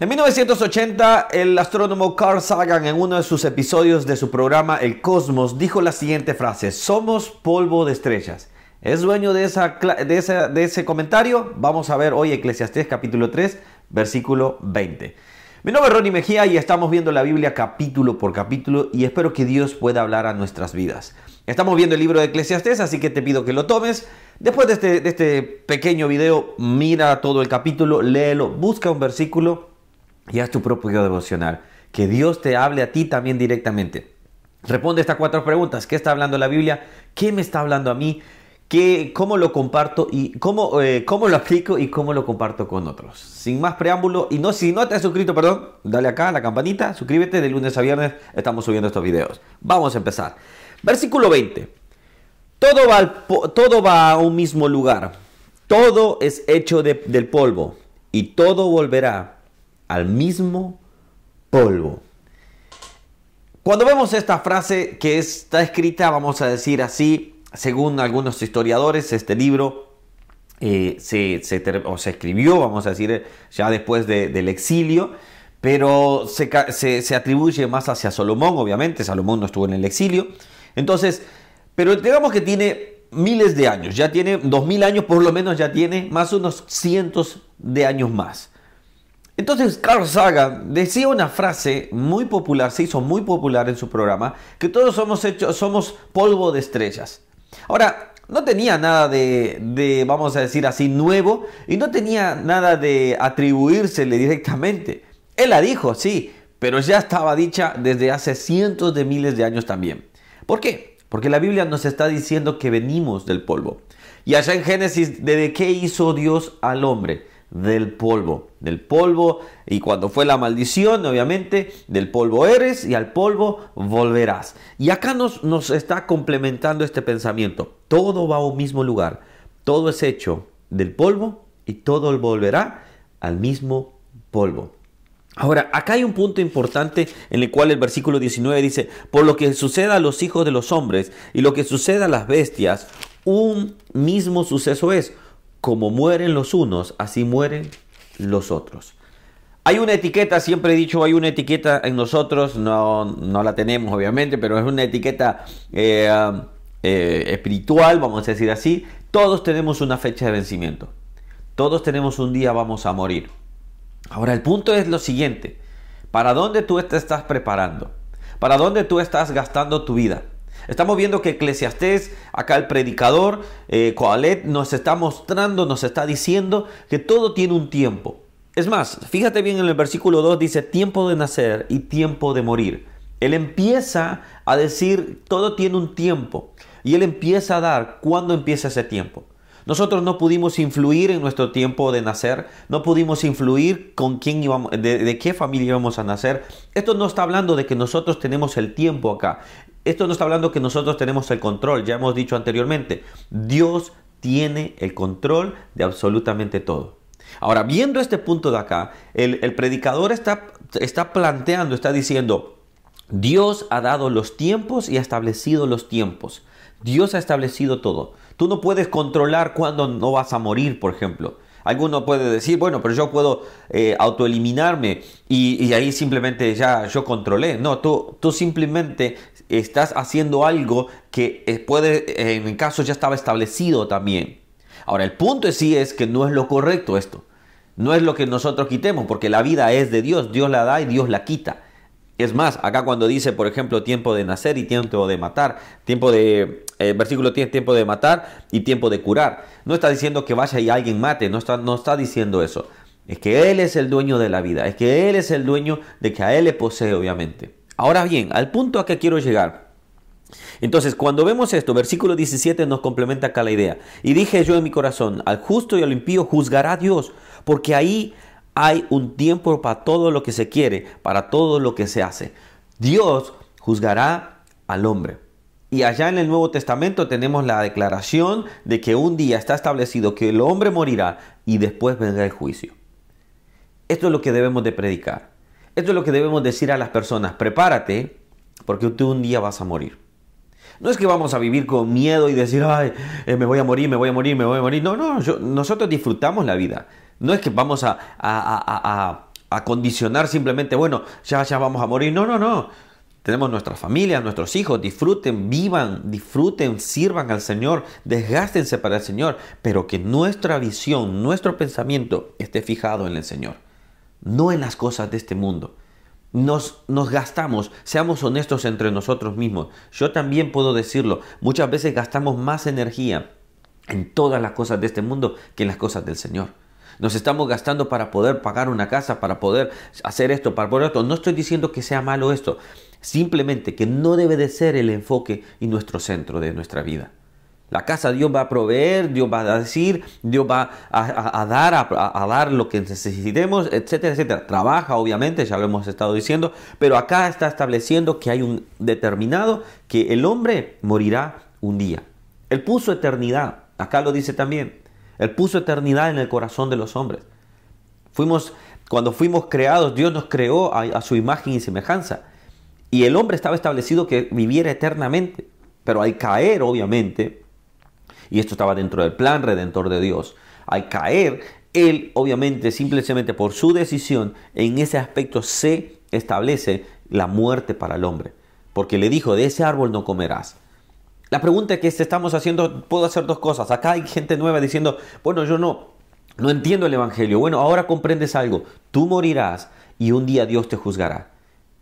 En 1980, el astrónomo Carl Sagan en uno de sus episodios de su programa El Cosmos dijo la siguiente frase, somos polvo de estrellas. ¿Es dueño de, esa, de, de ese comentario? Vamos a ver hoy Eclesiastés capítulo 3, versículo 20. Mi nombre es Ronnie Mejía y estamos viendo la Biblia capítulo por capítulo y espero que Dios pueda hablar a nuestras vidas. Estamos viendo el libro de Eclesiastés, así que te pido que lo tomes. Después de este, de este pequeño video, mira todo el capítulo, léelo, busca un versículo y haz tu propio devocional. Que Dios te hable a ti también directamente. Responde estas cuatro preguntas. ¿Qué está hablando la Biblia? ¿Qué me está hablando a mí? ¿Qué, ¿Cómo lo comparto y cómo, eh, cómo lo aplico y cómo lo comparto con otros? Sin más preámbulo, y no, si no te has suscrito, perdón, dale acá a la campanita, suscríbete, de lunes a viernes estamos subiendo estos videos. Vamos a empezar. Versículo 20. Todo va, todo va a un mismo lugar. Todo es hecho del polvo y todo volverá al mismo polvo. Cuando vemos esta frase que está escrita, vamos a decir así, según algunos historiadores, este libro eh, se, se, escribió, vamos a decir, ya después del exilio, pero se, se, atribuye más hacia Salomón, obviamente, Salomón no estuvo en el exilio. Entonces, pero digamos que tiene miles de años, ya tiene dos mil años, por lo menos ya tiene más unos cientos de años más. Entonces Carl Sagan decía una frase muy popular, se hizo muy popular en su programa, que todos somos hechos, somos polvo de estrellas. Ahora, no tenía nada de, vamos a decir así, nuevo y no tenía nada de atribuírsele directamente. Él la dijo, sí, pero ya estaba dicha desde hace cientos de miles de años también. ¿Por qué? Porque la Biblia nos está diciendo que venimos del polvo. Y allá en Génesis, ¿de qué hizo Dios al hombre? Del polvo, del polvo, y cuando fue la maldición, obviamente, del polvo eres y al polvo volverás. Y acá nos, nos está complementando este pensamiento. Todo va a un mismo lugar, todo es hecho del polvo y todo volverá al mismo polvo. Ahora, acá hay un punto importante en el cual el versículo 19 dice, por lo que suceda a los hijos de los hombres y lo que suceda a las bestias, un mismo suceso es como mueren los unos, así mueren los otros. Hay una etiqueta, siempre he dicho, hay una etiqueta en nosotros, no, no la tenemos obviamente, pero es una etiqueta eh, eh, espiritual, vamos a decir así. Todos tenemos una fecha de vencimiento. Todos tenemos un día vamos a morir. Ahora el punto es lo siguiente. ¿Para dónde tú te estás preparando? ¿Para dónde tú estás gastando tu vida? Estamos viendo que Eclesiastés, acá el predicador, eh, nos está mostrando, nos está diciendo que todo tiene un tiempo. Es más, fíjate bien en el versículo 2 dice tiempo de nacer y tiempo de morir. Él empieza a decir todo tiene un tiempo y él empieza a dar cuándo empieza ese tiempo. Nosotros no pudimos influir en nuestro tiempo de nacer, no pudimos influir con quién íbamos, de, de, qué familia íbamos a nacer. Esto no está hablando de que nosotros tenemos el tiempo acá. Esto no está hablando que nosotros tenemos el control, ya hemos dicho anteriormente. Dios tiene el control de absolutamente todo. Ahora, viendo este punto de acá, el, predicador está, está planteando, está diciendo, Dios ha dado los tiempos y ha establecido los tiempos. Dios ha establecido todo. Tú no puedes controlar cuándo no vas a morir, por ejemplo. Alguno puede decir, bueno, pero yo puedo eh, autoeliminarme y, ahí simplemente ya yo controlé. No, tú, tú simplemente estás haciendo algo que eh, puede, en caso ya estaba establecido también. Ahora, el punto sí es que no es lo correcto esto. No es lo que nosotros quitemos, porque la vida es de Dios, Dios la da y Dios la quita. Es más, acá cuando dice, por ejemplo, tiempo de nacer y tiempo de matar, tiempo de, eh, versículo tiene tiempo de matar y tiempo de curar. No está diciendo que vaya y alguien mate, no está, no está diciendo eso. Es que Él es el dueño de la vida, es que Él es el dueño de que a Él le posee, obviamente. Ahora bien, al punto a que quiero llegar. Entonces, cuando vemos esto, versículo 17 nos complementa acá la idea. Y dije yo en mi corazón, al justo y al impío juzgará Dios, porque ahí hay un tiempo para todo lo que se quiere, para todo lo que se hace. Dios juzgará al hombre. Y allá en el Nuevo Testamento tenemos la declaración de que un día está establecido que el hombre morirá y después vendrá el juicio. Esto es lo que debemos de predicar. Esto es lo que debemos decir a las personas. Prepárate porque tú un día vas a morir. No es que vamos a vivir con miedo y decir, ay, eh, me voy a morir, me voy a morir, me voy a morir. No, no, nosotros disfrutamos la vida. No es que vamos a, a condicionar simplemente, bueno, ya, ya vamos a morir. No, no, no. Tenemos nuestra familia, nuestros hijos, disfruten, vivan, disfruten, sirvan al Señor, desgástense para el Señor, pero que nuestra visión, nuestro pensamiento esté fijado en el Señor, no en las cosas de este mundo. Nos, nos, gastamos, seamos honestos entre nosotros mismos. Yo también puedo decirlo, muchas veces gastamos más energía en todas las cosas de este mundo que en las cosas del Señor. Nos estamos gastando para poder pagar una casa, para poder hacer esto, para poder esto. No estoy diciendo que sea malo esto, simplemente que no debe de ser el enfoque y nuestro centro de nuestra vida. La casa Dios va a proveer, Dios va a decir, Dios va a, dar, a, dar lo que necesitemos, etcétera, etcétera. Trabaja, obviamente, ya lo hemos estado diciendo, pero acá está estableciendo que hay un determinado que el hombre morirá un día. Él puso eternidad, acá lo dice también. Él puso eternidad en el corazón de los hombres. Fuimos, cuando fuimos creados, Dios nos creó a, su imagen y semejanza. Y el hombre estaba establecido que viviera eternamente. Pero al caer, obviamente, y esto estaba dentro del plan redentor de Dios, al caer, él, obviamente, simplemente por su decisión, en ese aspecto se establece la muerte para el hombre. Porque le dijo, de ese árbol no comerás. La pregunta que estamos haciendo, puedo hacer dos cosas. Acá hay gente nueva diciendo, bueno, yo no, no entiendo el Evangelio. Bueno, ahora comprendes algo. Tú morirás y un día Dios te juzgará.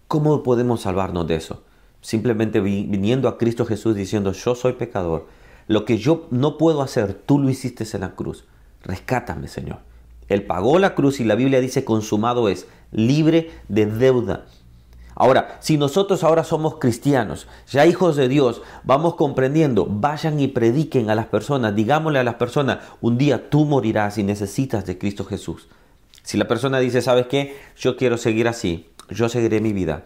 ¿Cómo podemos salvarnos de eso? Simplemente viniendo a Cristo Jesús diciendo, yo soy pecador. Lo que yo no puedo hacer, tú lo hiciste en la cruz. Rescátame, Señor. Él pagó la cruz y la Biblia dice, consumado es, libre de deuda. Ahora, si nosotros ahora somos cristianos, ya hijos de Dios, vamos comprendiendo, vayan y prediquen a las personas, digámosle a las personas, un día tú morirás y necesitas de Cristo Jesús. Si la persona dice, ¿sabes qué? Yo quiero seguir así, yo seguiré mi vida.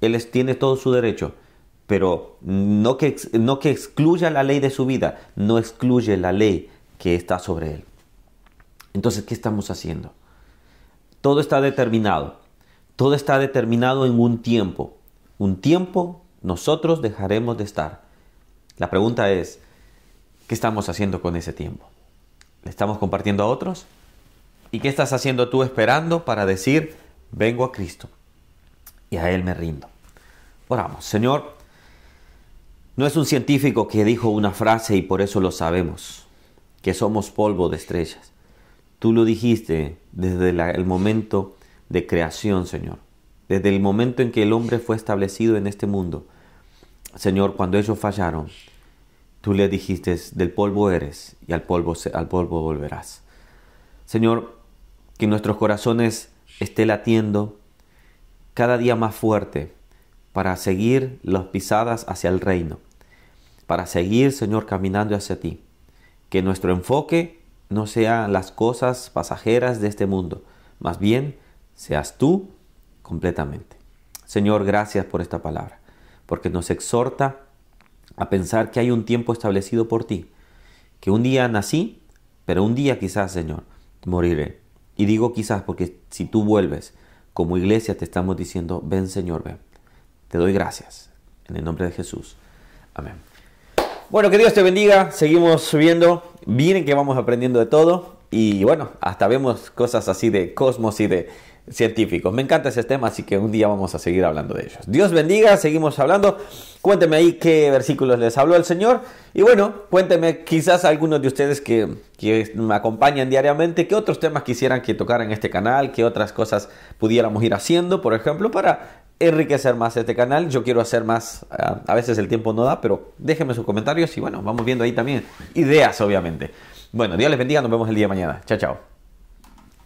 Él tiene todo su derecho, pero no que, no que excluya la ley de su vida, no excluye la ley que está sobre él. Entonces, ¿qué estamos haciendo? Todo está determinado. Todo está determinado en un tiempo. Un tiempo nosotros dejaremos de estar. La pregunta es, ¿qué estamos haciendo con ese tiempo? ¿Le estamos compartiendo a otros? ¿Y qué estás haciendo tú esperando para decir, vengo a Cristo y a Él me rindo? Oramos, Señor, no es un científico que dijo una frase y por eso lo sabemos, que somos polvo de estrellas. Tú lo dijiste desde el momento de creación, Señor. Desde el momento en que el hombre fue establecido en este mundo. Señor, cuando ellos fallaron, tú le dijiste, del polvo eres y al polvo, al polvo volverás. Señor, que nuestros corazones esté latiendo cada día más fuerte para seguir las pisadas hacia el reino, para seguir, Señor, caminando hacia ti. Que nuestro enfoque no sea las cosas pasajeras de este mundo, más bien seas tú completamente. Señor, gracias por esta palabra, porque nos exhorta a pensar que hay un tiempo establecido por ti, que un día nací, pero un día quizás, Señor, moriré. Y digo quizás porque si tú vuelves, como iglesia te estamos diciendo, ven Señor, ven. Te doy gracias. En el nombre de Jesús. Amén. Bueno, que Dios te bendiga. Seguimos subiendo. Miren que vamos aprendiendo de todo. Y bueno, hasta vemos cosas así de cosmos y de científicos. Me encanta ese tema, así que un día vamos a seguir hablando de ellos. Dios bendiga, seguimos hablando. Cuénteme ahí qué versículos les habló el Señor. Y bueno, cuénteme quizás algunos de ustedes que, que me acompañan diariamente, qué otros temas quisieran que tocara en este canal, qué otras cosas pudiéramos ir haciendo, por ejemplo, para enriquecer más este canal. Yo quiero hacer más, ah, a veces el tiempo no da, pero déjenme sus comentarios y bueno, vamos viendo ahí también ideas, obviamente. Bueno, Dios les bendiga, nos vemos el día de mañana. Chao, chao.